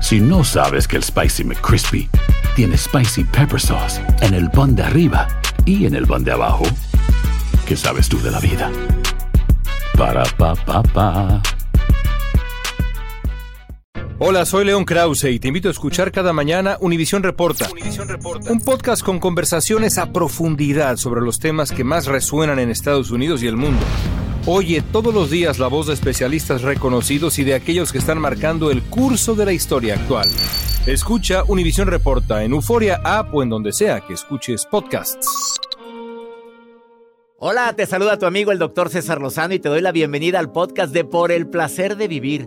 Si no sabes que el Spicy McCrispy tiene Spicy Pepper Sauce en el pan de arriba y en el pan de abajo, ¿qué sabes tú de la vida? Para, pa, pa, pa. Hola, soy León Krause y te invito a escuchar cada mañana Univisión Reporta, un podcast con conversaciones a profundidad sobre los temas que más resuenan en Estados Unidos y el mundo. Oye todos los días la voz de especialistas reconocidos y de aquellos que están marcando el curso de la historia actual. Escucha Univisión Reporta en Euforia App o en donde sea que escuches podcasts. Hola, te saluda tu amigo el doctor César Lozano y te doy la bienvenida al podcast de Por el Placer de Vivir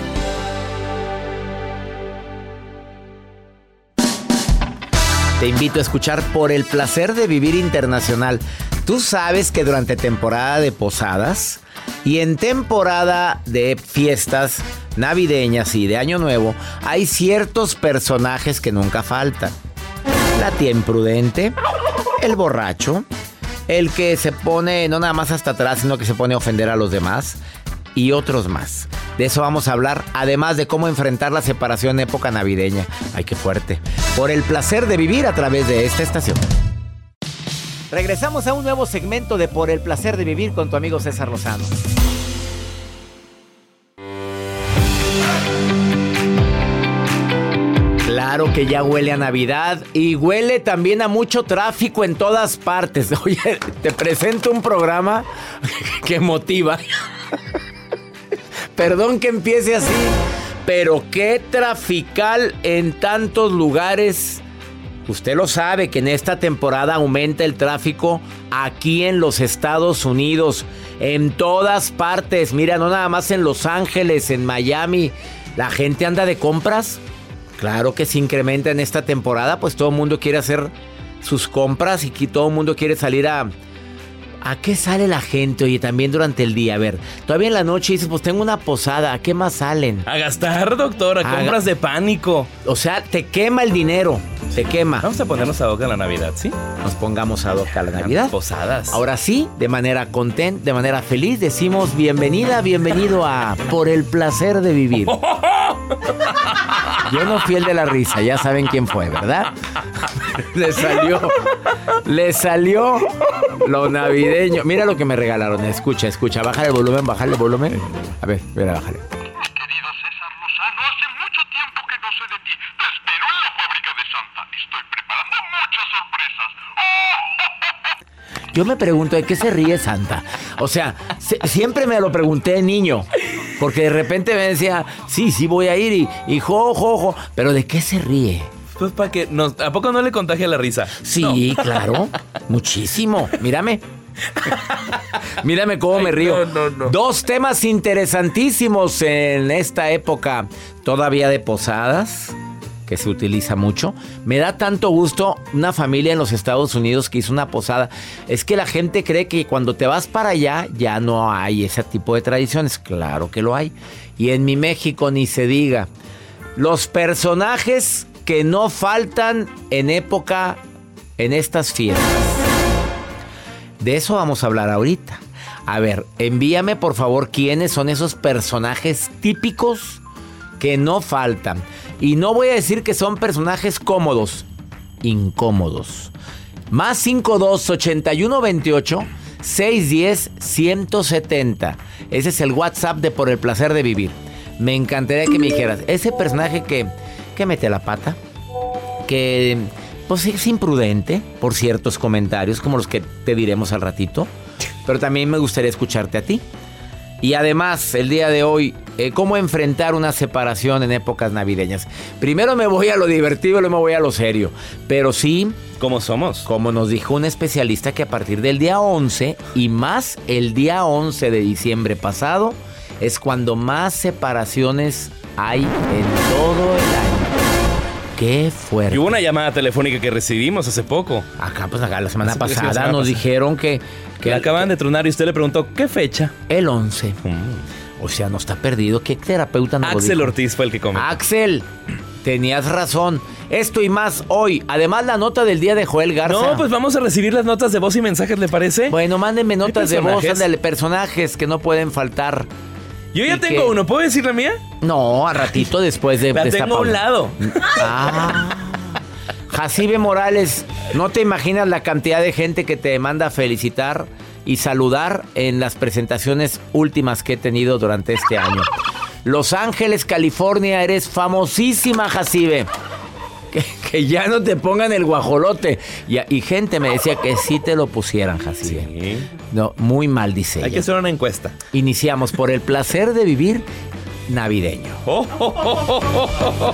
Te invito a escuchar Por el placer de vivir internacional. Tú sabes que durante temporada de posadas y en temporada de fiestas navideñas y de Año Nuevo hay ciertos personajes que nunca faltan. La tía imprudente, el borracho, el que se pone no nada más hasta atrás, sino que se pone a ofender a los demás y otros más. De eso vamos a hablar, además de cómo enfrentar la separación época navideña. Ay, qué fuerte. Por el placer de vivir a través de esta estación. Regresamos a un nuevo segmento de Por el placer de vivir con tu amigo César Lozano. Claro que ya huele a Navidad y huele también a mucho tráfico en todas partes. Oye, te presento un programa que motiva. Perdón que empiece así, pero qué trafical en tantos lugares. Usted lo sabe que en esta temporada aumenta el tráfico aquí en los Estados Unidos, en todas partes. Mira, no nada más en Los Ángeles, en Miami. La gente anda de compras. Claro que se incrementa en esta temporada, pues todo el mundo quiere hacer sus compras y todo el mundo quiere salir a, ¿A qué sale la gente, oye, también durante el día? A ver, todavía en la noche dices, pues tengo una posada, ¿a qué más salen? A gastar, doctor, a, compras de pánico. O sea, te quema el dinero, te quema. Vamos a ponernos a hoc a la Navidad, ¿sí? Nos pongamos a hoc a la Navidad. Posadas. Ahora sí, de manera contenta, de manera feliz, decimos bienvenida, bienvenido a Por el placer de vivir. Yo no fui el de la risa, ya saben quién fue, ¿verdad? le salió, le salió lo navideño. Mira lo que me regalaron. Escucha, escucha. Bájale el volumen, bájale el volumen. A ver, mira, bájale. Querido César Lozano, hace mucho tiempo que no sé de ti. Te espero en la fábrica de Santa. Estoy preparando muchas sorpresas. Yo me pregunto, ¿de qué se ríe Santa? O sea, siempre me lo pregunté de niño. Porque de repente me decía, sí, sí voy a ir y, y jo, jo, jo. Pero ¿de qué se ríe? Pues para que nos, ¿A poco no le contagia la risa? Sí, claro. Muchísimo. Mírame. Mírame cómo me río. Dos temas interesantísimos en esta época todavía de posadas que se utiliza mucho. Me da tanto gusto una familia en los Estados Unidos que hizo una posada. Es que la gente cree que cuando te vas para allá ya no hay ese tipo de tradiciones. Claro que lo hay. Y en mi México ni se diga. Los personajes que no faltan en época, en estas fiestas. De eso vamos a hablar ahorita. A ver, envíame por favor quiénes son esos personajes típicos que no faltan. Y no voy a decir que son personajes cómodos, incómodos. Más 52 81 28 610 170. Ese es el WhatsApp de Por el placer de vivir. Me encantaría que me dijeras, ese personaje que que mete la pata, que pues es imprudente por ciertos comentarios como los que te diremos al ratito, pero también me gustaría escucharte a ti. Y además, el día de hoy, eh, cómo enfrentar una separación en épocas navideñas. Primero me voy a lo divertido y luego me voy a lo serio. Pero sí, ¿Cómo somos? como nos dijo un especialista que a partir del día 11 y más el día 11 de diciembre pasado es cuando más separaciones hay en todo el. Qué fuerte. Y hubo una llamada telefónica que recibimos hace poco. Acá, pues acá la semana la pasada semana nos pasada. dijeron que, Que que acaban de tronar y usted le preguntó, ¿qué fecha? el 11. O sea, no está perdido. ¿Qué terapeuta nos Axel dijo? Ortiz fue el que comentó. Axel, tenías razón. Esto y más hoy. Además, la nota del día de Joel Garza. No, pues vamos a recibir las notas de voz y mensajes, ¿le parece? Bueno, mándenme notas de voz, ándale, personajes que no pueden faltar. Yo ya ¿y tengo uno, ¿puedo decir la mía? No, a ratito después de, La de tengo a un lado. Ah. Jacibe Morales, no te imaginas la cantidad de gente que te manda a felicitar y saludar en las presentaciones últimas que he tenido durante este año. Los Ángeles, California, eres famosísima, Jacibe. Que, que ya no te pongan el guajolote. Y, y gente me decía que sí te lo pusieran, Jacibe. Sí. No, muy mal, dice Hay que hacer una encuesta. Iniciamos por el placer de vivir navideño. Oh, oh, oh,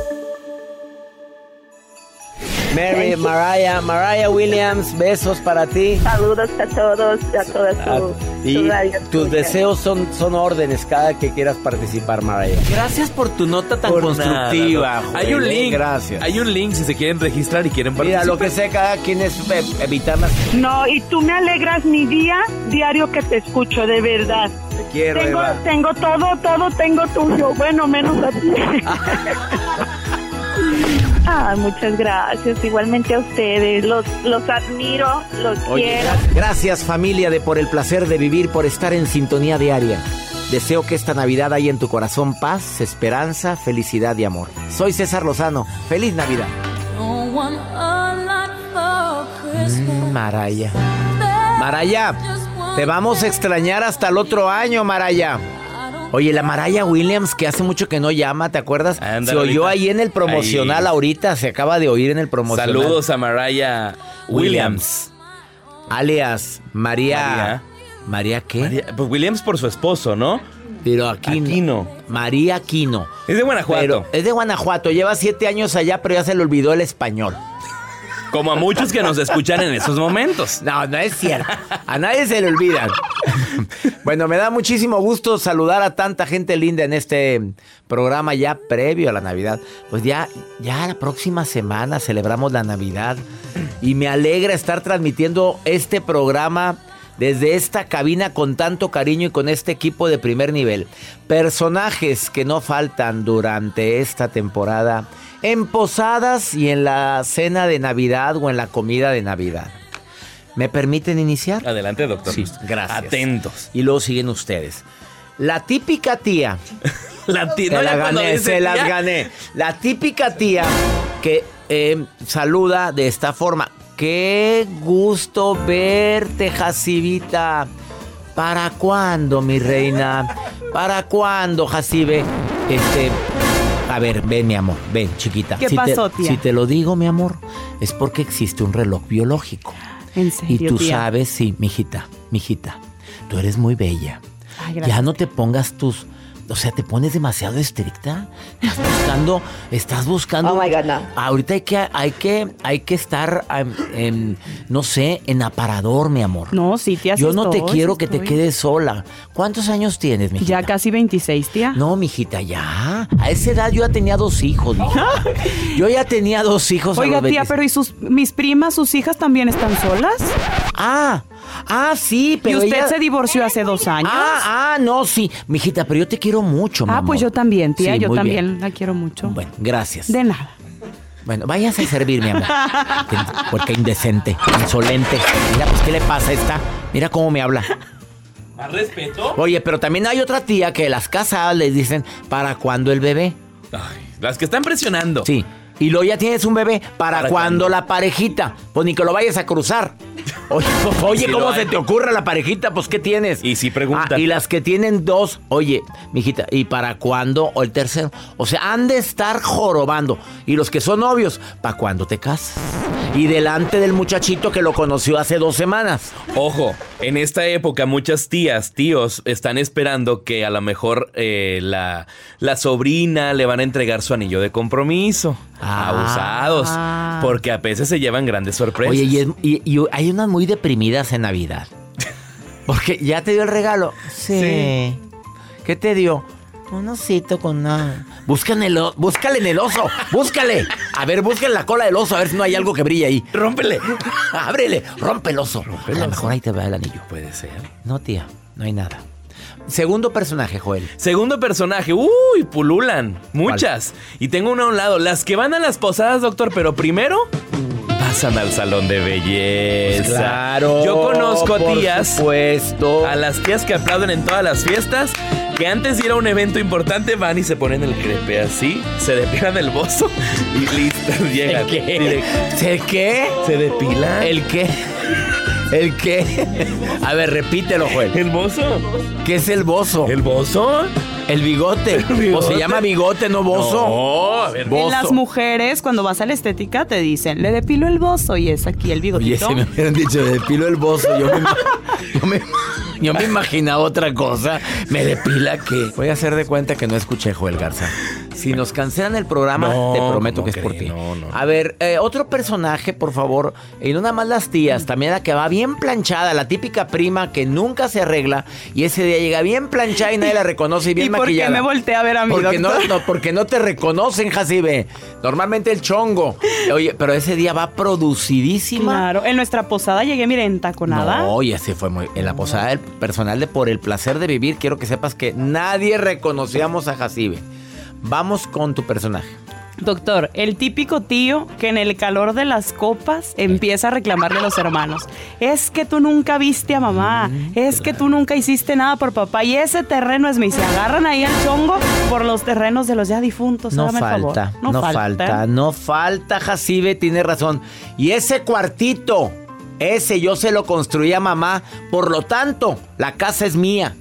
Mary, Mariah, Mariah Williams, besos para ti. Saludos a todos, a todas y radio tus deseos son, son órdenes cada que quieras participar, Mariah. Gracias por tu nota tan Por constructiva. nada, no. Hay un link. Gracias. Hay un link si se quieren registrar y quieren Mira, participar. lo que sé, cada quien es eh, evitar las... No, y tú me alegras mi día diario que te escucho, de verdad. Te quiero, Tengo, Eva. tengo todo, todo tengo tuyo, bueno, menos a ti. Ah, muchas gracias. Igualmente a ustedes. Los, los admiro, los Oye, quiero. gra- gracias familia de por el placer de vivir, por estar en sintonía diaria. Deseo que esta Navidad haya en tu corazón paz, esperanza, felicidad y amor. Soy César Lozano. Feliz Navidad. Mm, Maraya. Maraya, te vamos a extrañar hasta el otro año, Maraya. Oye, la Maraya Williams, que hace mucho que no llama, ¿te acuerdas? Se oyó ahorita. ahí en el promocional Ahí. ahorita, se acaba de oír en el promocional. Saludos a Mariah Williams. Alias María. María. ¿María qué? María- pues Williams por su esposo, ¿no? Pero aquí Aquino. María Aquino. Es de Guanajuato. Pero es de Guanajuato, lleva siete años allá, pero ya se le olvidó el español. Como a muchos que nos escuchan en esos momentos. No, no es cierto. A nadie se le olvidan. Bueno, me da muchísimo gusto saludar a tanta gente linda en este programa ya previo a la Navidad. Pues ya, ya la próxima semana celebramos la Navidad y me alegra estar transmitiendo este programa desde esta cabina con tanto cariño y con este equipo de primer nivel. Personajes que no faltan durante esta temporada en posadas y en la cena de Navidad o en la comida de Navidad. ¿Me permiten iniciar? Adelante, doctor. Sí, gracias. Atentos. Y luego siguen ustedes. La típica tía, La tía, la gané, se las gané. La típica tía que eh, saluda de esta forma. Qué gusto verte, Jacibita. ¿Para cuándo, mi reina? ¿Para cuándo, Jacibe? Este, a ver, ven, mi amor, ven, chiquita. ¿Qué Si te- pasó, tía? Si te lo digo, mi amor, es porque existe un reloj biológico. En Y serio, tú tía? sabes, sí, mijita, mijita, tú eres muy bella. Ay, ya no te pongas tus o sea, te pones demasiado estricta. Estás buscando, estás buscando. Oh my God, no. Ahorita hay que, hay que, hay que estar, em, em, no sé, en aparador, mi amor. No, sí, tía, Yo no te quiero que te quedes sola. ¿Cuántos años tienes, mijita? Ya casi 26, tía. No, mijita, ya. A esa edad yo ya tenía dos hijos, mija. Yo ya tenía dos hijos. a Oiga, los tía, 26. pero ¿y sus, mis primas, sus hijas también están solas? Ah, ah, sí, pero ¿Y usted ella- se divorció hace dos años? Ah, ah, no, sí. Mijita, pero yo te quiero mucho, mi Ah, pues yo también, tía, Sí, yo también bien. la quiero mucho. Bueno, gracias. De nada. Bueno, váyase a servir, mi amor. Porque indecente, insolente. Mira, pues, ¿qué le pasa a esta? Mira cómo me habla. ¿Más respeto? Oye, pero también hay otra tía que las casadas les dicen, ¿para cuándo el bebé? Ay, las que están presionando. Sí. Y luego ya tienes un bebé, ¿para, ¿Para cuándo cuándo? la parejita? Pues ni que lo vayas a cruzar. Oye, ¿cómo se te ocurre la parejita? Pues, ¿qué tienes? Y sí preguntan. Ah, y las que tienen dos, oye, mijita, ¿y para cuándo? O el tercero. O sea, han de estar jorobando. Y los que son novios, ¿para cuándo te casas? Y delante del muchachito que lo conoció hace dos semanas. Ojo, en esta época muchas tías, tíos están esperando que a lo mejor eh, la, la sobrina le van a entregar su anillo de compromiso. Ah. Abusados. Porque a veces se llevan grandes sorpresas. Oye, y, es- y- y hay unas muy deprimidas en Navidad. Porque ya te dio el regalo. Sí. ¿Qué te dio? Un osito con una. Búscale el, o- búscale en el oso. Búscale. A ver, búscale la cola del oso. A ver si no hay algo que brille ahí. Rómpele. Ábrele. Rompe el oso. el a lo mejor ahí te va el anillo. Puede ser. No, tía. No hay nada. Segundo personaje, Joel. Segundo personaje, uy, pululan. Muchas. Y tengo una a un lado. Las que van a las posadas, doctor, pero primero pasan al salón de belleza. Yo conozco por tías. supuesto. A las tías que aplauden en todas las fiestas, que antes de ir a un evento importante van y se ponen el crepe así, se depilan el bozo y listo, llegan. ¿Qué? ¿Se qué? Se depilan. ¿El qué? ¿El qué? A ver, repítelo, Joel. ¿El bozo? ¿Qué es el bozo? ¿El bozo? El bigote. ¿El bigote? O se llama bigote, no bozo. No, a ver. Bozo. En las mujeres, cuando vas a la estética, te dicen, le depilo el bozo y es aquí el Oye, bigotito. si me hubieran dicho de depilo el bozo, yo me, yo me, yo me imaginaba otra cosa. Me depila que. Voy a hacer de cuenta que no escuché Joel Garza. Si nos cancelan el programa, No, te prometo ¿cómo que es por ti. No, no. A ver, eh, otro personaje, por favor. Y no nada más las tías, también la que va bien planchada, la típica prima que nunca se arregla y ese día llega bien planchada y nadie la reconoce y bien ¿Y por qué maquillada. me voltea a ver a mí, porque no, doctor? no, porque no te reconocen, Jacibe. Normalmente el chongo. Oye, pero ese día va producidísima. Claro, en nuestra posada llegué, mire, entaconada. No, y así fue muy. En la posada del personal de Por el placer de vivir, quiero que sepas que nadie reconocíamos a Jacibe. Vamos con tu personaje. Doctor, el típico tío que en el calor de las copas empieza a reclamarle a los hermanos. Es que tú nunca viste a mamá, Mm, es que tú nunca hiciste nada por papá y ese terreno es mío. Se agarran ahí al chongo por los terrenos de los ya difuntos. No el favor. falta, no, falta. no falta, Jacibe, tiene razón. Y ese cuartito, ese yo se lo construí a mamá, por lo tanto, la casa es mía.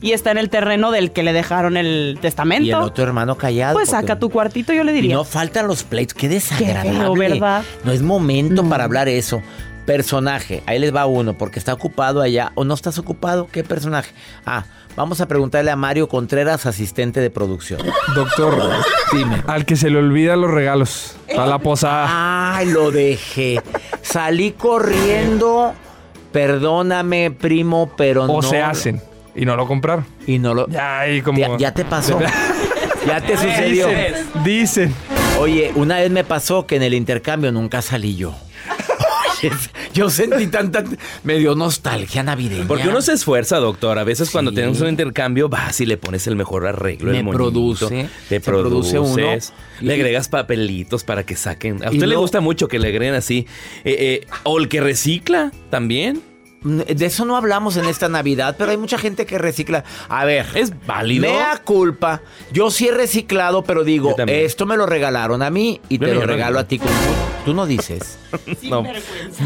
Y está en el terreno del que le dejaron el testamento. Y el otro hermano callado. pues porque- saca tu cuartito, yo le Y diría. no faltan los pleitos, qué desagradable. feo, ¿verdad? No es momento No. para hablar eso. Personaje, ahí les va uno, porque está ocupado allá. ¿O no estás ocupado? ¿Qué personaje? Ah, vamos a preguntarle a Mario Contreras, asistente de producción. Doctor, Dime. al que se le olvidan los regalos para la posada. Ay, lo dejé. Salí corriendo. Perdóname, primo, pero no. o se hacen y no lo compraron. Y no lo. Ya, ahí como. Ya, ya te pasó. ya te sucedió. Dicen, dicen. Oye, una vez me pasó que en el intercambio nunca salí yo. Oye, yo sentí tanta. Me dio nostalgia navideña. Porque uno se esfuerza, doctor. A veces cuando tenemos un intercambio, vas y le pones el mejor arreglo. Me el produce, Te se produce uno. Le Y- agregas papelitos para que saquen. A Y usted le gusta mucho que le agreguen así. Eh, eh, o el que recicla también. De eso no hablamos en esta Navidad, pero hay mucha gente que recicla. A ver, Es válido. mea culpa. Yo sí he reciclado, pero digo, esto me lo regalaron a mí y Yo te lo regalo a ti. Con... Tú no dices. no.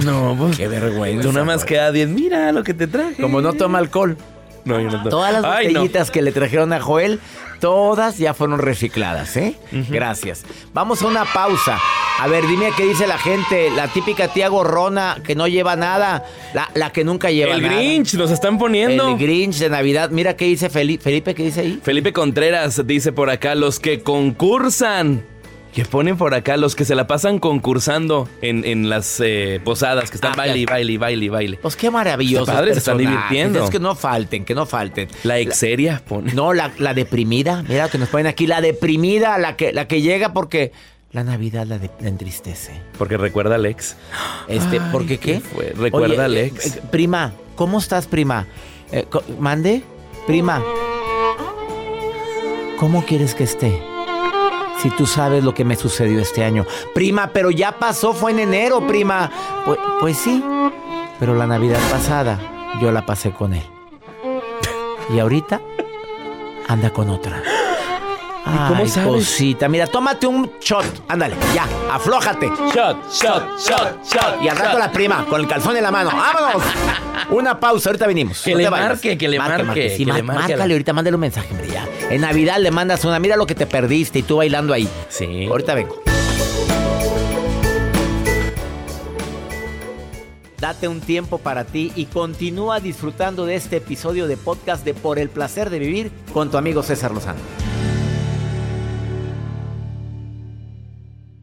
no, pues. Qué vergüenza. Tú nada más queda bien. Mira lo que te traje. Como no toma alcohol. No, yo no tomo. Todas las Ay, no. botellitas que le trajeron a Joel, todas ya fueron recicladas, ¿eh? Gracias. Vamos a una pausa. A ver, dime qué dice la gente. La típica tía gorrona que no lleva nada. La, la que nunca lleva El nada. Grinch, nos están poniendo. El Grinch de Navidad. Mira qué dice Felipe. Felipe, ¿qué dice ahí? Felipe Contreras dice por acá, los que concursan. Que ponen por acá los que se la pasan concursando en, en las eh, posadas, que están Ah, baile, baile, y baile, baile. Pues qué maravilloso. Está padre, se están divirtiendo. Es que no falten, que no falten. La exeria pone. No, la, la deprimida. Mira que nos ponen aquí. La deprimida, la que, la que llega porque la Navidad la, de- la entristece. Porque recuerda al ex. Este, Ay, ¿Por qué qué fue. Recuerda al eh, ex. eh, prima, ¿cómo estás, prima? Eh, ¿Mande? Prima. ¿Cómo quieres que esté? Si tú sabes lo que me sucedió este año. Prima, pero ya pasó, fue en enero, prima. Pues, pues sí, pero la Navidad pasada yo la pasé con él. Y ahorita anda con otra. Cómo Ay, sabes? cosita. Mira, tómate un shot. Ándale, ya, aflójate. Shot, shot, shot, shot. Y al rato la prima, con el calzón en la mano. ¡Vámonos! Una pausa, ahorita venimos. Que No le marque, que le marque, Sí, que le marque la- ahorita, mándale un mensaje, hombre, ya. En Navidad le mandas una, mira lo que te perdiste y tú bailando ahí. Sí. Ahorita vengo. Date un tiempo para ti y continúa disfrutando de este episodio de podcast de Por el placer de vivir con tu amigo César Lozano.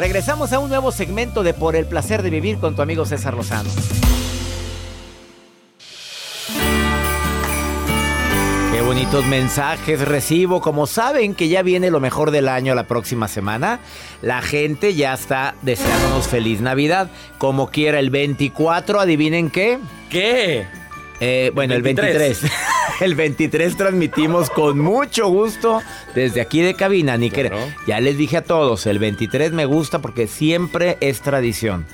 Regresamos a un nuevo segmento de Por el placer de vivir con tu amigo César Lozano. Qué bonitos mensajes recibo. Como saben que ya viene lo mejor del año la próxima semana, la gente ya está deseándonos feliz Navidad. Como quiera, el 24, adivinen qué. ¿Qué? Eh, bueno, el 23. 23. el 23 transmitimos con mucho gusto desde aquí de cabina. Ni que- Claro. Ya les dije a todos, el 23 me gusta porque siempre es tradición.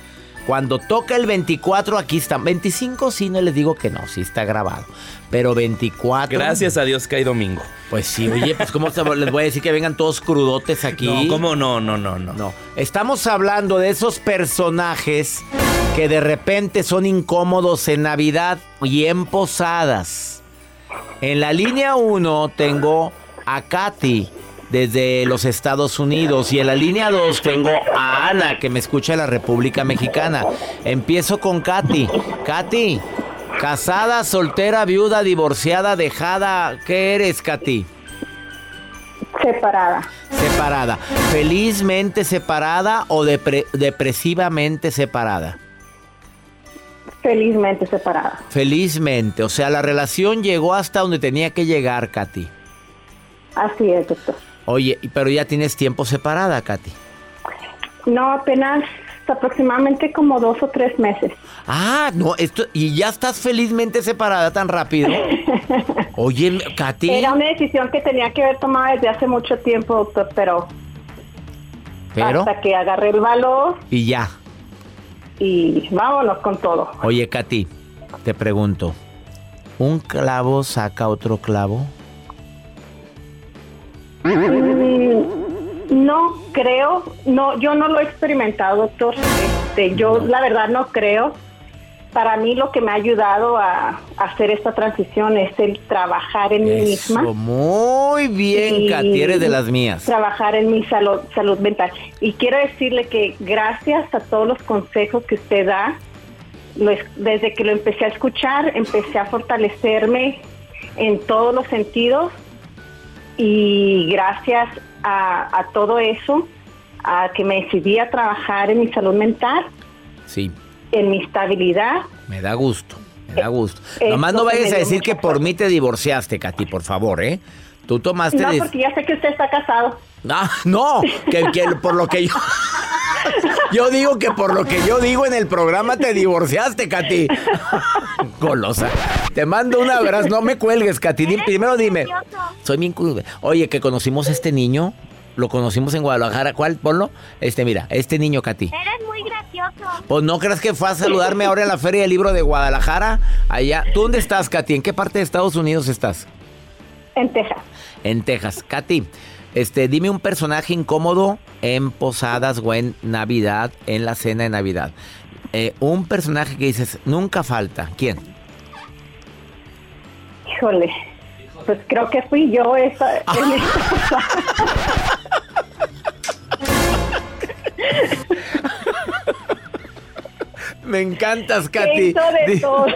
Cuando toca el 24, aquí están. 25 sí, no les digo que no, sí está grabado. Pero 24... Gracias a Dios que hay domingo. Pues sí, oye, pues ¿cómo se- les voy a decir que vengan todos crudotes aquí? No, ¿cómo no? No, no, no. No, estamos hablando de esos personajes que de repente son incómodos en Navidad y en posadas. En la línea 1 tengo a Katy desde los Estados Unidos y en la línea 2 tengo a Ana que me escucha en la República Mexicana. Empiezo con Katy. Katy, casada, soltera, viuda, divorciada, dejada, ¿qué eres, Katy? Separada. Separada. ¿Felizmente separada o depre- depresivamente separada? Felizmente separada. Felizmente. O sea, la relación llegó hasta donde tenía que llegar, Katy. Así es, doctor. Oye, pero ya tienes tiempo separada, Katy. No, apenas aproximadamente como dos o tres meses. Ah, no, esto y ya estás felizmente separada tan rápido. Oye, Katy, Era una decisión que tenía que haber tomado desde hace mucho tiempo, doctor, pero, pero hasta que agarré el valor y ya. y vámonos con todo. Oye, Katy, te pregunto, ¿un clavo saca otro clavo? Mm, No creo, no, yo no lo he experimentado, doctor. Este, yo la verdad no creo. Para mí lo que me ha ayudado a, a hacer esta transición es el trabajar en mí misma. Muy bien, Katy, eres de las mías. Trabajar en mi salud, salud mental. Y quiero decirle que gracias a todos los consejos que usted da, lo es- desde que lo empecé a escuchar, empecé a fortalecerme en todos los sentidos. Y gracias a, a todo eso, a que me decidí a trabajar en mi salud mental, Sí, en mi estabilidad, me da gusto, me da gusto. Eh, Nomás no vayas a decir que por mí te divorciaste, Katy, por favor, ¿eh? Tú tomaste... no porque ya sé que usted está casado. Ah, no, que, que por lo que yo... Yo digo que por lo que yo digo en el programa te divorciaste, Katy. Golosa. Te mando un abrazo. No me cuelgues, Katy. Di- Primero dime. Soy bien... Oye, que conocimos a este niño lo conocimos en Guadalajara. ¿Cuál? Ponlo. Este, mira, este niño, Katy. Eres muy gracioso. Pues no creas que fue a saludarme ahora en la Feria del Libro de Guadalajara. Allá. ¿Tú dónde estás, Katy? ¿En qué parte de Estados Unidos estás? En Texas. En Texas. Katy, este, dime un personaje incómodo en posadas o en Navidad, en la cena de Navidad. Eh, un personaje que dices, nunca falta. ¿Quién? Híjole. Pues creo que fui yo esa. en esa- Me encantas, Katy. hizo de todo.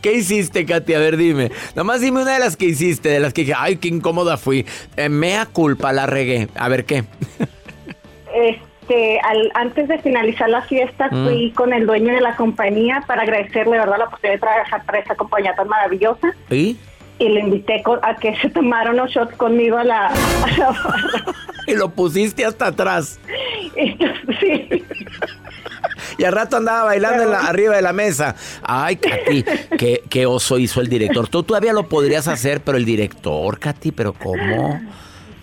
¿Qué hiciste, Katy? A ver, dime. Nomás dime una de las que hiciste, de las que dije, ay, qué incómoda fui. Eh, mea culpa, la regué. A ver, ¿qué? Este, al, antes de finalizar la fiesta, Mm. fui con el dueño de la compañía para agradecerle, ¿verdad?, la oportunidad de trabajar para esta compañía tan maravillosa. ¿Y? Y le invité a que se tomara unos shots conmigo a la, a la barra. Y lo pusiste hasta atrás. Entonces, sí. Y al rato andaba bailando en la- arriba de la mesa. Ay, Katy, qué, qué oso hizo el director. Tú todavía lo podrías hacer, pero el director, Katy, ¿pero cómo?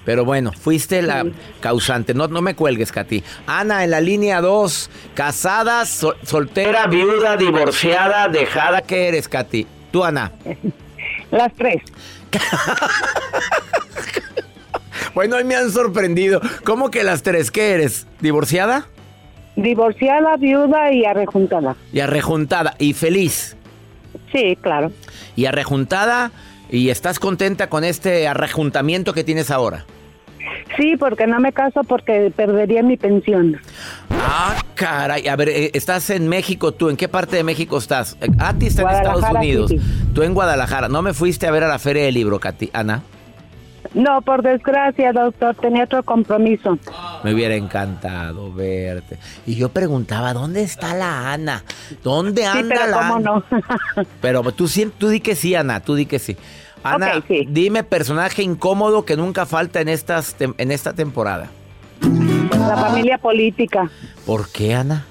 Pero bueno, fuiste la causante. No, no me cuelgues, Katy. Ana, en la línea 2. Casada, sol- soltera, viuda, divorciada, dejada. ¿Qué eres, Katy? Tú, Ana. Las tres. Bueno, hoy me han sorprendido. ¿Cómo que las tres? ¿Qué eres? ¿Divorciada? Divorciada, viuda y arrejuntada. Y arrejuntada. ¿Y feliz? Sí, claro. ¿Y arrejuntada? ¿Y estás contenta con este arrejuntamiento que tienes ahora? Sí, porque no me caso porque perdería mi pensión. Ah, caray. A ver, eh, estás en México tú. ¿En qué parte de México estás? Eh, Ati está en Estados Unidos. City. Tú en Guadalajara. ¿No me fuiste a ver a la Feria del Libro, Katy? Ana? No, por desgracia, doctor, tenía otro compromiso. Me hubiera encantado verte. Y yo preguntaba, ¿dónde está la Ana? ¿Dónde Sí, anda pero la cómo Ana? no. Pero tú, sí- tú di que sí, Ana, tú di que sí. Ana, sí. dime personaje incómodo que nunca falta en, estas, en esta temporada. La familia política. ¿Por qué, Ana?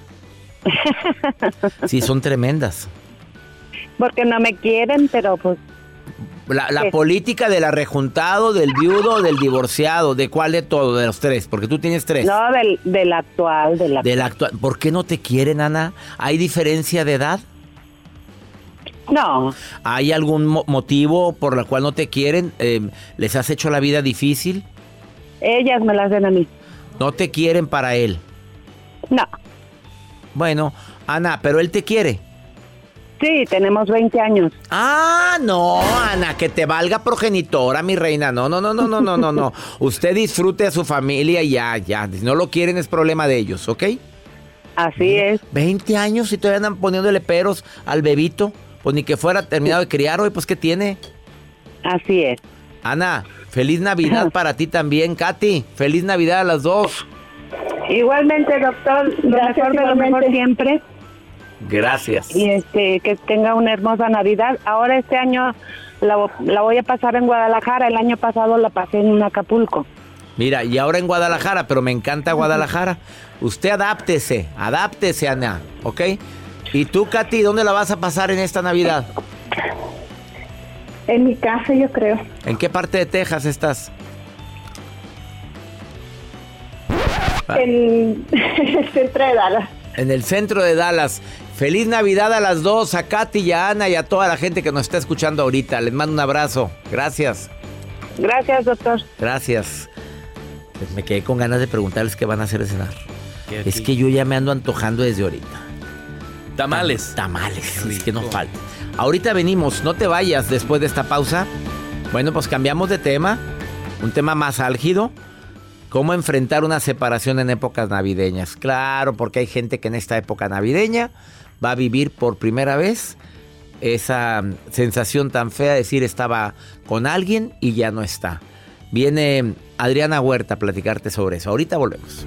Sí, son tremendas. Porque no me quieren, pero pues La, la política del arrejuntado, del viudo, del divorciado, ¿de cuál de todo? De los tres, porque tú tienes tres. no del, del actual, de la... Del actual. ¿Por qué no te quieren, Ana? ¿Hay diferencia de edad? No, ¿Hay algún mo- motivo por el cual no te quieren? Eh, ¿Les has hecho la vida difícil? ellas me las den a mí. ¿No te quieren para él? No, Bueno, Ana, pero él te quiere. Sí, tenemos 20 años. Ah, no, Ana, que te valga progenitora, mi reina. No, no, no, no, no, no, no, no. Usted disfrute a su familia y ya, ya. Si no lo quieren es problema de ellos, ¿ok? Así es. 20 años y todavía andan poniéndole peros al bebito. Pues ni que fuera terminado de criar hoy, pues ¿qué tiene? Así es. Ana, feliz Navidad para ti también, Katy. Feliz Navidad a las dos. Igualmente, doctor, lo Gracias, mejor de lo mejor siempre. Gracias. y este que tenga una hermosa Navidad. Ahora este año la, la voy a pasar en Guadalajara, el año pasado la pasé en Acapulco. Mira, y ahora en Guadalajara, pero me encanta Guadalajara. Usted adáptese, adáptese, Ana, ¿ok? ¿Y tú, Katy, dónde la vas a pasar en esta Navidad? En mi casa, yo creo. ¿En qué parte de Texas estás? En el centro de Dallas. En el centro de Dallas. Feliz Navidad a las dos, a Katy y a Ana y a toda la gente que nos está escuchando ahorita. Les mando un abrazo. Gracias. Gracias, doctor. Gracias. Pues me quedé con ganas de preguntarles qué van a hacer de cenar. ¿Qué Es que yo ya me ando antojando desde ahorita. Tamales. Tamales, es que no falta. Ahorita venimos, no te vayas después de esta pausa. Bueno, pues cambiamos de tema. Un tema más álgido. ¿Cómo enfrentar una separación en épocas navideñas? Claro, porque hay gente que en esta época navideña va a vivir por primera vez esa mm, sensación tan fea de decir estaba con alguien y ya no está. Viene Adriana Huerta a platicarte sobre eso. Ahorita volvemos.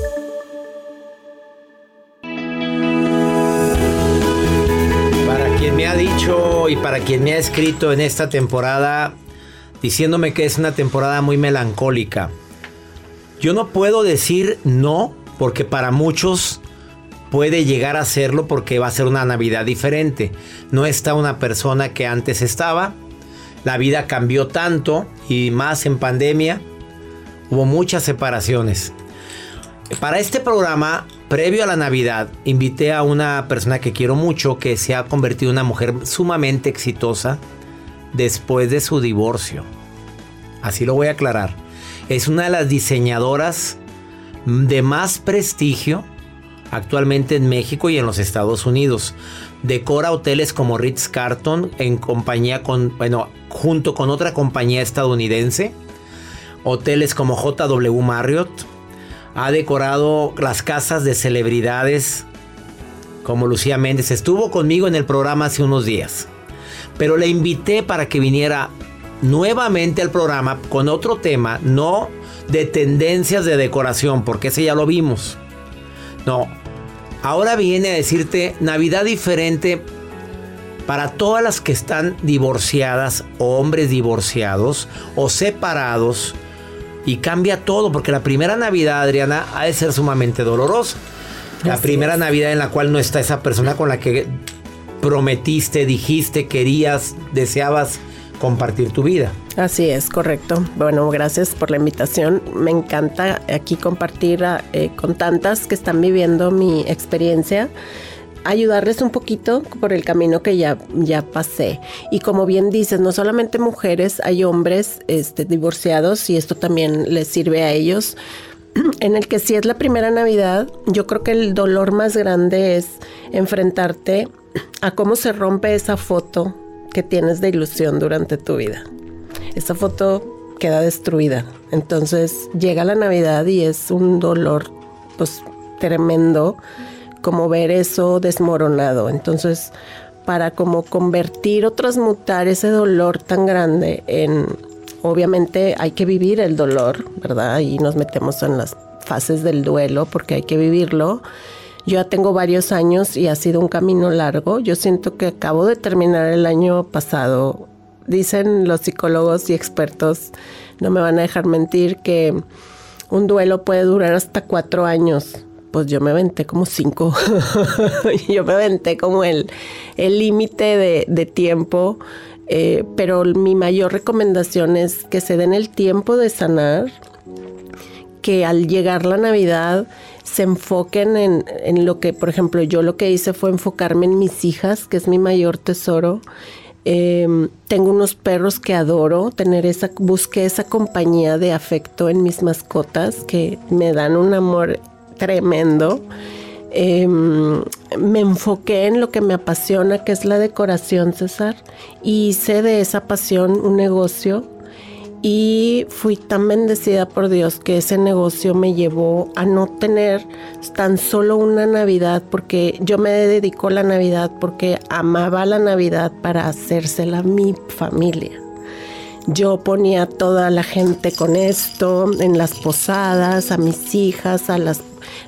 Y para quien me ha escrito en esta temporada diciéndome que es una temporada muy melancólica. Yo no puedo decir no porque para muchos puede llegar a serlo porque va a ser una Navidad diferente. No está una persona que antes estaba. La vida cambió tanto y más en pandemia. Hubo muchas separaciones. Para este programa, previo a la Navidad, invité a una persona que quiero mucho, que se ha convertido en una mujer sumamente exitosa después de su divorcio. Así lo voy a aclarar. Es una de las diseñadoras de más prestigio actualmente en México y en los Estados Unidos. Decora hoteles como Ritz Carlton en compañía con, bueno, junto con otra compañía estadounidense. Hoteles como JW Marriott. Ha decorado las casas de celebridades como Lucía Méndez. Estuvo conmigo en el programa hace unos días. Pero le invité para que viniera nuevamente al programa con otro tema, no de tendencias de decoración, porque ese ya lo vimos. No, ahora viene a decirte Navidad diferente para todas las que están divorciadas o hombres divorciados o separados. Y cambia todo, porque la primera Navidad, Adriana, ha de ser sumamente dolorosa. La primera Navidad en la cual no está esa persona con la que prometiste, dijiste, querías, deseabas compartir tu vida. Así es, correcto. Bueno, gracias por la invitación. Me encanta aquí compartir eh, con tantas que están viviendo mi experiencia ayudarles un poquito por el camino que ya, ya pasé. Y como bien dices, no solamente mujeres, hay hombres este, divorciados y esto también les sirve a ellos. En el que si es la primera Navidad, yo creo que el dolor más grande es enfrentarte a cómo se rompe esa foto que tienes de ilusión durante tu vida. Esa foto queda destruida. Entonces llega la Navidad y es un dolor pues tremendo como ver eso desmoronado. Entonces, para como convertir o transmutar ese dolor tan grande en obviamente hay que vivir el dolor, ¿verdad? Y nos metemos en las fases del duelo porque hay que vivirlo yo ya tengo varios años y ha sido un camino largo. Yo siento que acabo de terminar el año pasado. Dicen los psicólogos y expertos, no me van a dejar mentir, que un duelo puede durar hasta cuatro años. Pues yo me aventé como cinco. yo me aventé como el límite de, de, tiempo. Eh, pero mi mayor recomendación es que se den el tiempo de sanar, que al llegar la Navidad se enfoquen en, en, lo que, por ejemplo, yo lo que hice fue enfocarme en mis hijas, que es mi mayor tesoro. Em, tengo unos perros que adoro, tener esa, busqué esa compañía de afecto en mis mascotas que me dan un amor tremendo. Em, me enfoqué en lo que me apasiona, que es la decoración, César, y hice de esa pasión un negocio y fui tan bendecida por Dios que ese negocio me llevó a no tener tan solo una Navidad, porque yo me dedico a la Navidad porque amaba la Navidad para hacérsela a mi familia. Yo ponía a toda la gente con esto, en las posadas, a mis hijas, a las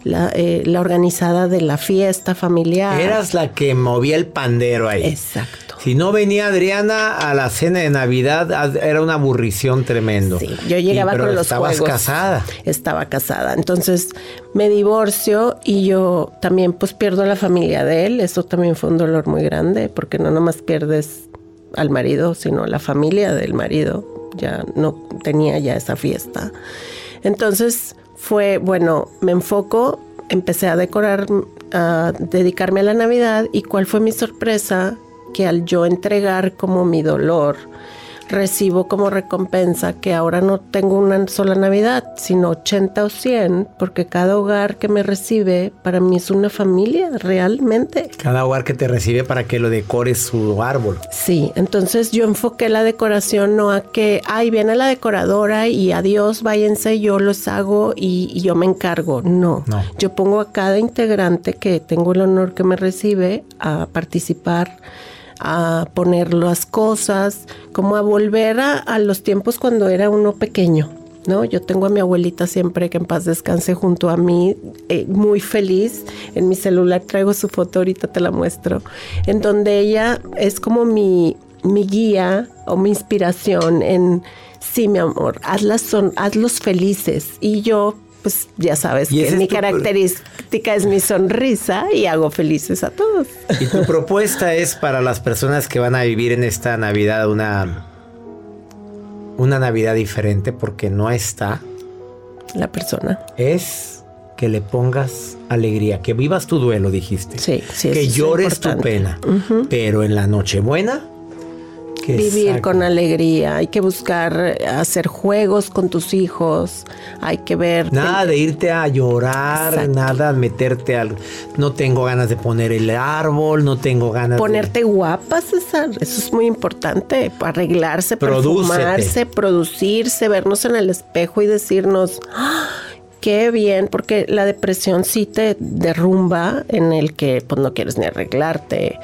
la, eh, la, organizada de la fiesta familiar. Eras la que movía el pandero ahí. Exacto. Si no venía Adriana a la cena de Navidad, era una aburrición tremendo. Sí, yo llegaba Y- pero con los estabas juegos. casada. Estaba casada. Entonces me divorcio y yo también pues pierdo la familia de él. Eso también fue un dolor muy grande porque no nomás pierdes al marido, sino la familia del marido. Ya no tenía ya esa fiesta. Entonces fue, bueno, me enfoco, empecé a decorar, a dedicarme a la Navidad y cuál fue mi sorpresa que al yo entregar como mi dolor, recibo como recompensa que ahora no tengo una sola Navidad, sino 80 o 100, porque cada hogar que me recibe para mí es una familia realmente. Cada hogar que te recibe para que lo decores su árbol. Sí, entonces yo enfoqué la decoración no a que, ay, viene la decoradora y adiós, váyanse, yo los hago y, y yo me encargo. No. No. yo pongo a cada integrante que tengo el honor que me recibe a participar, a poner las cosas, como a volver a, los tiempos cuando era uno pequeño. ¿No? Yo tengo a mi abuelita siempre que en paz descanse junto a mí, eh, muy feliz. En mi celular traigo su foto, ahorita te la muestro, en donde ella es como mi, mi guía o mi inspiración en, sí, mi amor, hazlas son, hazlos felices. Y yo, pues ya sabes que es mi tu- característica es mi sonrisa y hago felices a todos. Y tu propuesta es para las personas que van a vivir en esta Navidad una, una Navidad diferente porque no está. La persona. Es que le pongas alegría, que vivas tu duelo, dijiste. Sí, sí, Que llores tu pena. Pero en la Nochebuena, Vivir con alegría, hay que buscar hacer juegos con tus hijos, hay que ver... Nada de irte a llorar, Exacto. nada de meterte al... No tengo ganas de poner el árbol, no tengo ganas de... Ponerte guapa, César, eso es muy importante. Arreglarse, Prodúcete. perfumarse, producirse, vernos en el espejo y decirnos, "Ah, qué bien, porque la depresión sí te derrumba en el que pues no quieres ni arreglarte.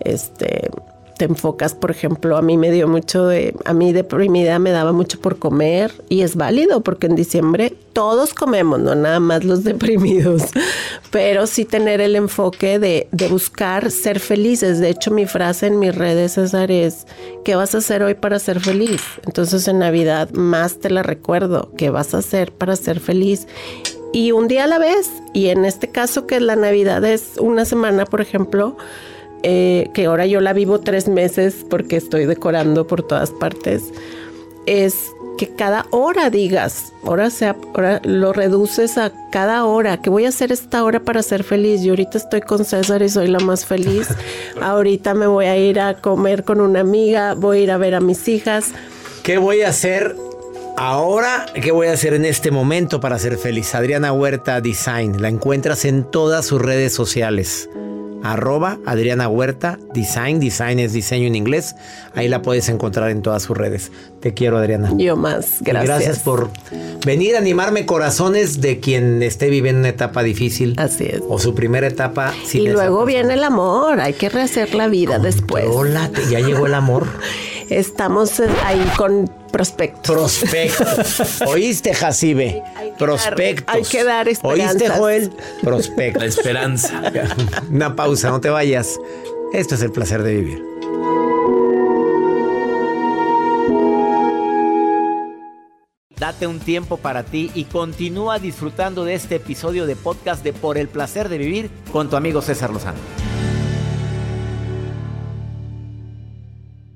Este, te enfocas, por ejemplo, a mí me dio mucho de, a mí deprimida me daba mucho por comer y es válido porque en diciembre todos comemos, no nada más los deprimidos, pero sí tener el enfoque de, buscar ser felices. De hecho, mi frase en mis redes, César, es, ¿qué vas a hacer hoy para ser feliz? Entonces en Navidad más te la recuerdo, ¿qué vas a hacer para ser feliz? Y un día a la vez, y en este caso que la Navidad es una semana, por ejemplo, eh, que ahora yo la vivo tres meses porque estoy decorando por todas partes, es que cada hora digas, ahora sea, ahora lo reduces a cada hora, que voy a hacer esta hora para ser feliz. Yo ahorita estoy con César y soy la más feliz. ahorita me voy a ir a comer con una amiga, voy a ir a ver a mis hijas. ¿Qué voy a hacer ahora? ¿Qué voy a hacer en este momento para ser feliz? Adriana Huerta Design. La encuentras en todas sus redes sociales. Arroba Adriana Huerta Design. Design es diseño en inglés. Ahí la puedes encontrar en todas sus redes. Te quiero, Adriana. Yo más, Y gracias. gracias por venir a animarme corazones de quien esté viviendo una etapa difícil. Así es. O su primera etapa. sin y luego viene el amor, hay que rehacer la vida después. Contrólate, ya llegó el amor. Estamos eh, ahí con prospectos. Prospectos. ¿Oíste, Jacibe? Prospectos. hay que dar ¿Oíste, esperanzas. Joel? Prospectos. La esperanza. Una pausa, no te vayas. Esto es el placer de vivir. Date un tiempo para ti y continúa disfrutando de este episodio de podcast de Por el placer de vivir con tu amigo César Lozano.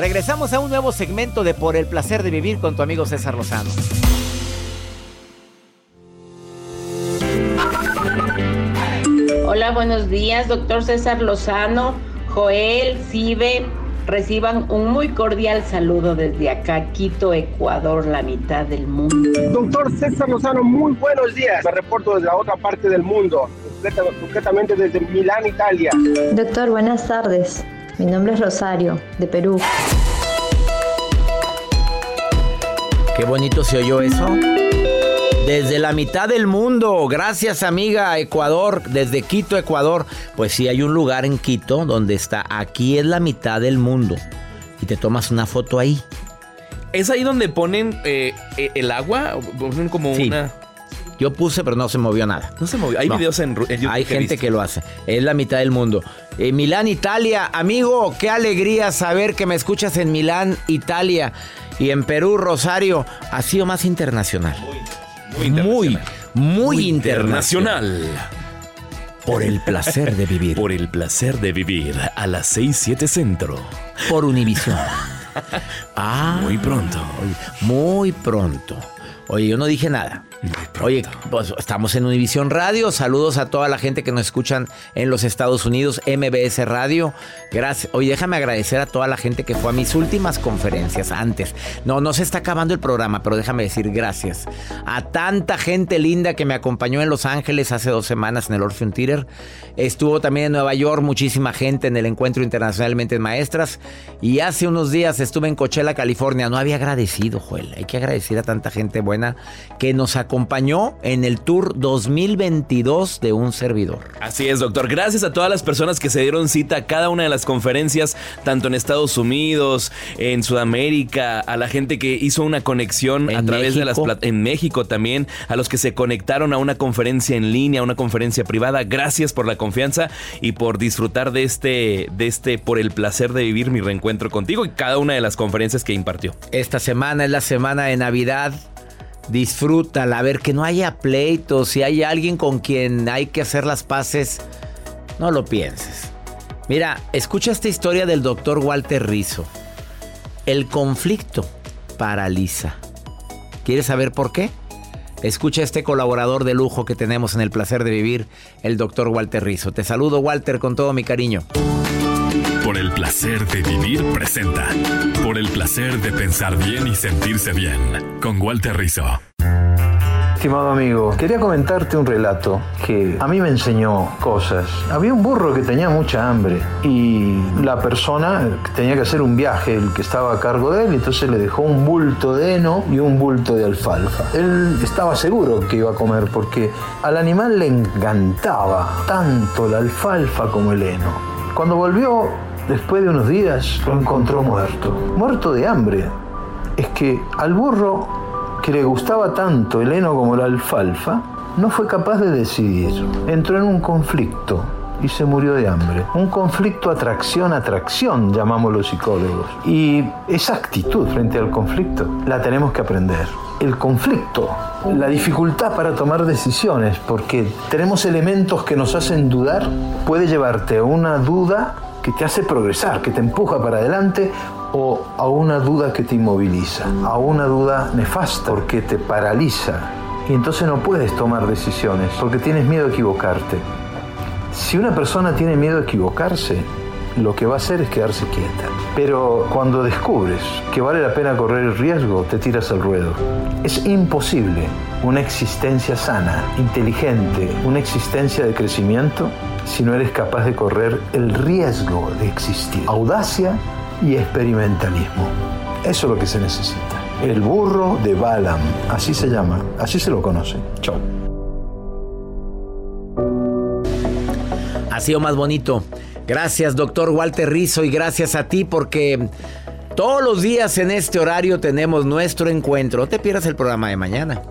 Regresamos a un nuevo segmento de Por el placer de vivir con tu amigo César Lozano. Hola, buenos días, doctor César Lozano, Joel, Cibe. Reciban un muy cordial saludo desde acá, Quito, Ecuador, la mitad del mundo. Doctor César Lozano, muy buenos días. Me reporto desde la otra parte del mundo, concretamente desde Milán, Italia. Doctor, buenas tardes. Mi nombre es Rosario, de Perú. Qué bonito se oyó eso. Desde la mitad del mundo, gracias amiga Ecuador, desde Quito, Ecuador. Pues sí, hay un lugar en Quito donde está, aquí es la mitad del mundo. Y te tomas una foto ahí. ¿Es ahí donde ponen eh, eh, el agua? Ponen como Sí. una... Yo puse, pero no se movió nada. No se movió. Hay No. videos en, YouTube Hay gente que lo hace. Es la mitad del mundo. Eh, Milán, Italia. Amigo, qué alegría saber que me escuchas en Milán, Italia. Y en Perú, Rosario. Ha sido más internacional. Muy, muy, muy, internacional. Por el placer de vivir. Por el placer de vivir a las 6, 7 centro. Por Univisión. Ah, Muy pronto. muy pronto. Oye, yo no dije nada. Oye, pues estamos en Univisión Radio. Saludos a toda la gente que nos escuchan en los Estados Unidos, MBS Radio. Gracias. Oye, déjame agradecer a toda la gente que fue a mis últimas conferencias antes. No, no se está acabando el programa, pero déjame decir gracias a tanta gente linda que me acompañó en Los Ángeles hace dos semanas en el Orpheum Theater. Estuvo también en Nueva York muchísima gente en el Encuentro Internacionalmente Maestras. Y hace unos días estuve en Coachella, California. No había agradecido, Joel. Hay que agradecer a tanta gente buena que nos acompañó en el tour 2022 de un servidor. Así es, doctor. Gracias a todas las personas que se dieron cita a cada una de las conferencias, tanto en Estados Unidos, en Sudamérica, a la gente que hizo una conexión a través de las en México también, a los que se conectaron a una conferencia en línea, a una conferencia privada. Gracias por la confianza y por disfrutar de este, de este, por el placer de vivir mi reencuentro contigo y cada una de las conferencias que impartió. Esta semana es la semana de Navidad. Disfrútala, a ver que no haya pleitos. Si hay alguien con quien hay que hacer las paces, no lo pienses. Mira, escucha esta historia del doctor Walter Rizzo. El conflicto paraliza. ¿Quieres saber por qué? Escucha a este colaborador de lujo que tenemos en el placer de vivir, el doctor Walter Rizzo. Te saludo, Walter, con todo mi cariño. El placer de vivir presenta. Por el placer de pensar bien y sentirse bien. Con Walter Rizzo. Estimado amigo, quería comentarte un relato que a mí me enseñó cosas. Había un burro que tenía mucha hambre y la persona tenía que hacer un viaje, el que estaba a cargo de él, entonces le dejó un bulto de heno y un bulto de alfalfa. Él estaba seguro que iba a comer porque al animal le encantaba tanto la alfalfa como el heno. Cuando volvió, después de unos días, lo encontró muerto, muerto de hambre. Es que al burro que le gustaba tanto el heno como la alfalfa, no fue capaz de decidir. Entró en un conflicto y se murió de hambre. Un conflicto atracción-atracción, llamamos los psicólogos. Y esa actitud frente al conflicto la tenemos que aprender. El conflicto, la dificultad para tomar decisiones, porque tenemos elementos que nos hacen dudar, puede llevarte a una duda que te hace progresar, que te empuja para adelante o a una duda que te inmoviliza, a una duda nefasta porque te paraliza y entonces no puedes tomar decisiones porque tienes miedo a equivocarte. Si una persona tiene miedo a equivocarse, lo que va a hacer es quedarse quieta. Pero cuando descubres que vale la pena correr el riesgo, te tiras al ruedo. Es imposible una existencia sana, inteligente, una existencia de crecimiento si no eres capaz de correr el riesgo de existir. Audacia y experimentalismo. Eso es lo que se necesita. El burro de Balaam, así se llama, así se lo conoce. Chau. Ha sido más bonito. Gracias, doctor Walter Rizzo, y gracias a ti porque todos los días en este horario tenemos nuestro encuentro. No te pierdas el programa de mañana.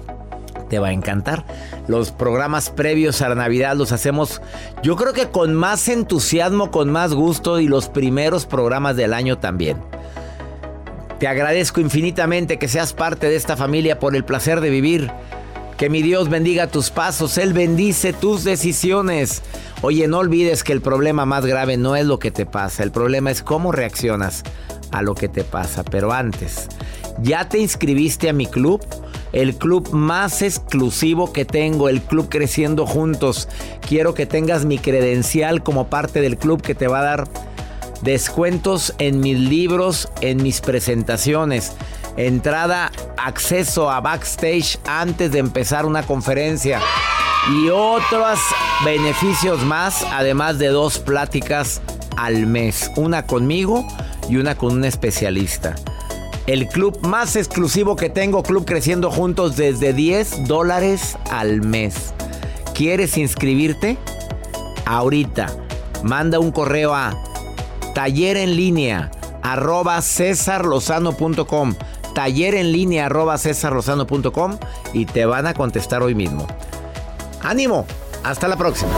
Te va a encantar. Los programas previos a la Navidad los hacemos, yo creo que con más entusiasmo, con más gusto y los primeros programas del año también. Te agradezco infinitamente que seas parte de esta familia por el placer de vivir. Que mi Dios bendiga tus pasos, Él bendice tus decisiones. Oye, no olvides que el problema más grave no es lo que te pasa, el problema es cómo reaccionas a lo que te pasa. Pero antes, ¿ya te inscribiste a mi club? El club más exclusivo que tengo, el club Creciendo Juntos. Quiero que tengas mi credencial como parte del club que te va a dar descuentos en mis libros, en mis presentaciones, entrada, acceso a backstage antes de empezar una conferencia y otros beneficios más, además de dos pláticas al mes. Una conmigo y una con un especialista. El club más exclusivo que tengo, Club Creciendo Juntos, desde 10 dólares al mes. ¿Quieres inscribirte? Ahorita. Manda un correo a taller en línea arroba taller en línea arroba cesarlozano.com y te van a contestar hoy mismo. ¡Ánimo! Hasta la próxima.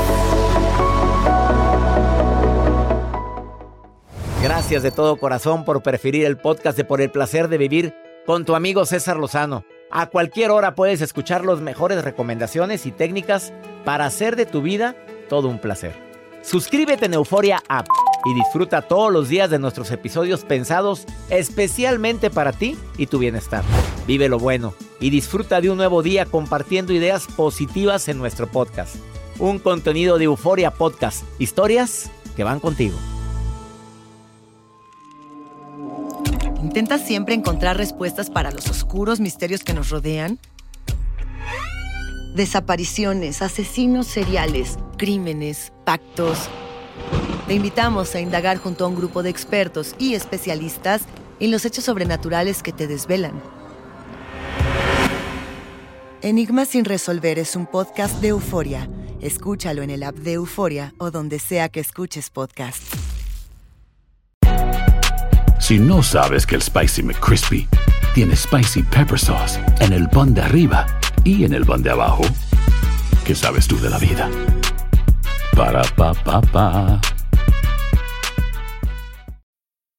Gracias de todo corazón por preferir el podcast de Por el Placer de Vivir con tu amigo César Lozano. A cualquier hora puedes escuchar las mejores recomendaciones y técnicas para hacer de tu vida todo un placer. Suscríbete en Euforia App y disfruta todos los días de nuestros episodios pensados especialmente para ti y tu bienestar. Vive lo bueno y disfruta de un nuevo día compartiendo ideas positivas en nuestro podcast. Un contenido de Euforia Podcast, historias que van contigo. ¿Intentas siempre encontrar respuestas para los oscuros misterios que nos rodean? Desapariciones, asesinos seriales, crímenes, pactos. Te invitamos a indagar junto a un grupo de expertos y especialistas en los hechos sobrenaturales que te desvelan. Enigma sin resolver es un podcast de euforia. Escúchalo en el app de Euforia o donde sea que escuches podcast. Si no sabes que el Spicy McCrispy tiene Spicy Pepper Sauce en el pan de arriba y en el pan de abajo, ¿qué sabes tú de la vida? Para, pa, pa, pa.